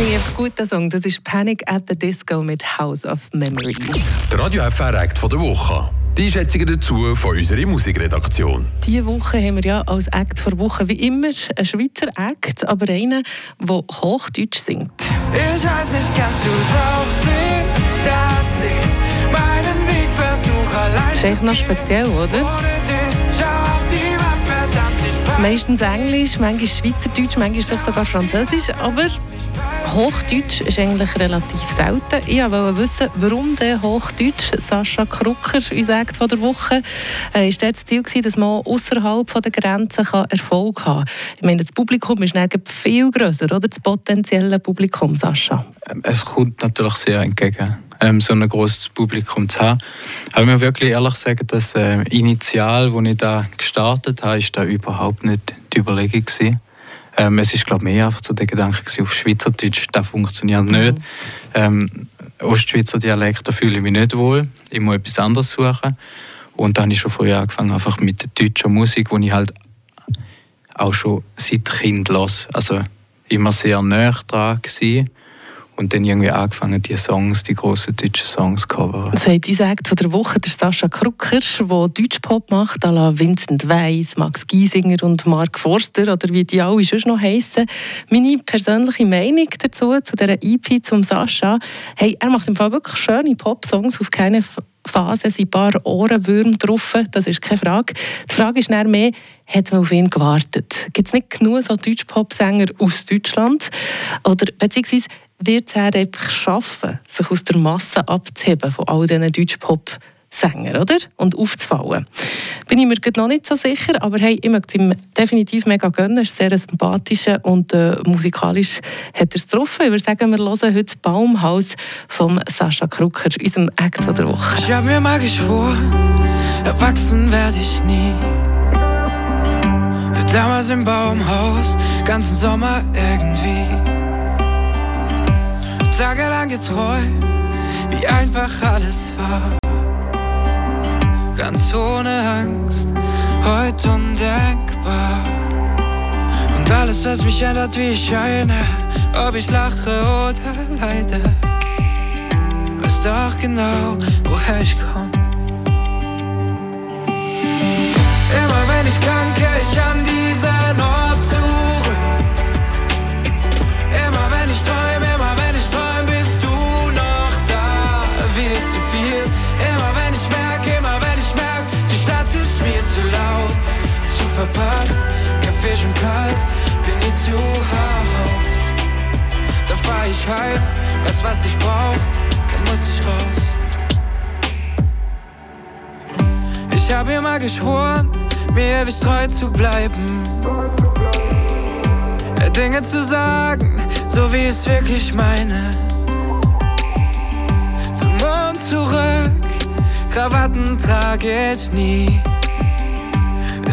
liebe guten Song. Das ist Panic at the Disco mit House of Memories. Der Radio FR Act von der Woche. Die Einschätzungen dazu von unserer Musikredaktion. Diese Woche haben wir ja als Act vor Woche wie immer einen Schweizer Act, aber einen, der Hochdeutsch singt. Ich weiß nicht, kannst du drauf sehen, dass ich meinen Weg versuche allein. Das ist eigentlich noch speziell, oder? Ich Meistens Englisch, manchmal Schweizerdeutsch, manchmal vielleicht sogar Französisch, aber Hochdeutsch ist eigentlich relativ selten. Ich wollte wissen, warum der Hochdeutsch Sascha Krucker uns sagt von der Woche. Äh, ist das Ziel gewesen, dass man außerhalb der Grenzen kann Erfolg haben kann? Ich meine, das Publikum ist dann viel grösser, oder? Das potenzielle Publikum, Sascha. Es kommt natürlich sehr entgegen, ähm, so ein großes Publikum zu haben. Aber ich muss wirklich ehrlich sagen, dass äh, initial, als ich da gestartet habe, ist da überhaupt nicht die Überlegung gewesen. Ähm, es ist glaube mehr einfach so der Gedanke gewesen, auf Schweizerdeutsch, das funktioniert nicht. Ähm, Ostschweizer Dialekt, da fühle ich mich nicht wohl. Ich muss etwas anderes suchen. Und dann habe ich schon früher angefangen, einfach mit der deutschen Musik, die ich halt auch schon seit Kind los. Also immer sehr nah dran gewesen. Und dann irgendwie angefangen, die Songs, die grossen deutschen Songs zu covern. Sagt uns Act von der Woche der Sascha Krucker, der Deutschpop macht, à la Vincent Weiss, Max Giesinger und Mark Forster oder wie die alle sonst noch heissen. Meine persönliche Meinung dazu, zu dieser EP zum Sascha, hey, er macht im Fall wirklich schöne Pop-Songs, auf keine Phase sind ein paar Ohrenwürmer drauf, das ist keine Frage. Die Frage ist dann mehr, hat man auf ihn gewartet? Gibt es nicht genug so Deutsch-Pop-Sänger aus Deutschland? Oder beziehungsweise wird er einfach schaffen, sich aus der Masse abzuheben von all diesen Deutsch-Pop-Sängern, oder? Und aufzufallen. Bin ich mir noch nicht so sicher, aber hey, ich möchte es ihm definitiv mega gönnen. Er ist sehr sympathisch und äh, musikalisch hat er es getroffen. Ich würde sagen, wir hören heute Baumhaus von Sascha Krucker, unserem Act der Woche. Ich hab mir mal geschworen, erwachsen werde ich nie. Damals im Baumhaus, ganzen Sommer irgendwie. Tagelang geträumt, wie einfach alles war. Ganz ohne Angst, heute undenkbar. Und alles, was mich ändert, wie ich scheine, ob ich lache oder leide. Weiß doch genau, woher ich komm. Verpasst. Kaffee schon kalt, bin nie zu Haus. Dann fahr ich heim, weiß was ich brauch, dann muss ich raus. Ich hab ihr mal geschworen, mir ewig treu zu bleiben. Dinge zu sagen, so wie ich es wirklich meine. Zum Mond zurück, Krawatten trage ich nie.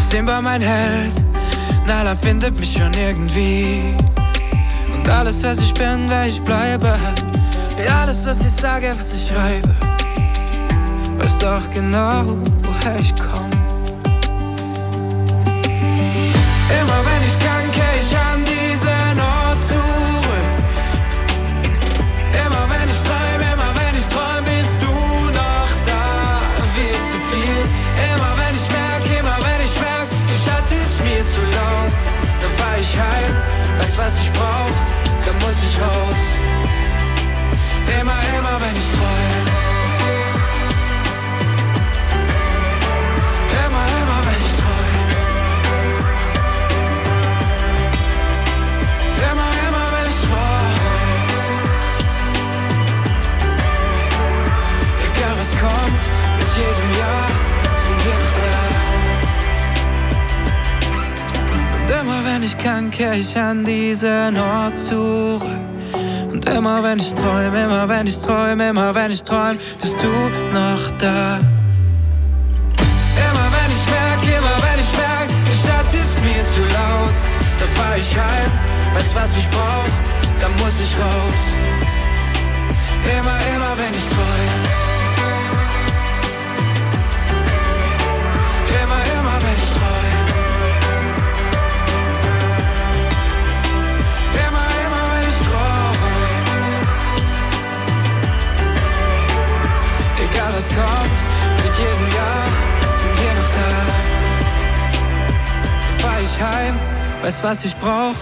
Simba mein Held, Nala findet mich schon irgendwie. Und alles, was ich bin, wer ich bleibe. Wie alles, was ich sage, was ich schreibe. Weiß doch genau, woher ich komm. Zu laut. Dann fahr ich heim, weiß was ich brauch, dann muss ich raus. Immer, immer wenn ich träum. Wenn ich kann, kehr ich an diesen Ort zurück. Und immer wenn ich träum, immer wenn ich träum, immer wenn ich träum, bist du noch da. Immer wenn ich merk, immer wenn ich merk, die Stadt ist mir zu laut, dann fahr ich heim, weiß was ich brauch, dann muss ich raus. kommt. Mit jedem Jahr sind wir noch da. Fahr ich heim, weiß was ich brauch,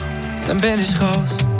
dann bin ich raus.